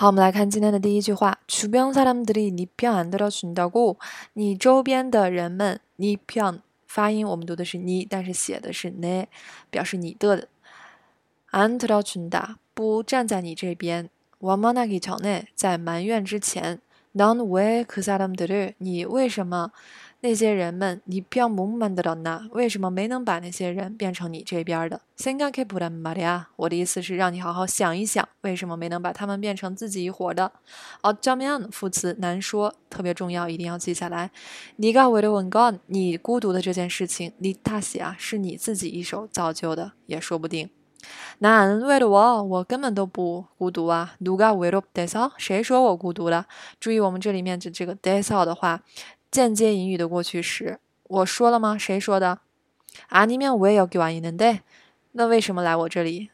好，我们来看今天的第一句话。주변사람들이니편안들어준다 고， 你周边的人们，니 편， 发音我们读的是니， 但是写的是내， 表示你的。안들어준 다， 不站在你这边。원망하기전 에， 在埋怨之前。 넌왜그사람들 을， 你为什么？那些人们，你不要蒙瞒的了呢？为什么没能把那些人变成你这边的？생각해보란말이야我的意思是让你好好想一想，为什么没能把他们变成自己一伙的？哦，쩌면副词难说，特别重要，一定要记下来。네가외로운 건， 你孤独的这件事情，你大喜啊，是你自己一手造就的，也说不定。 난외로 워， 我根本都不孤独啊。누가외롭대 서？ 谁说我孤独了？注意我们这里面的这个대서的话。间接引语的过去时，我说了吗？谁说的？아니면왜여기와있는 데？ 那为什么来我这里？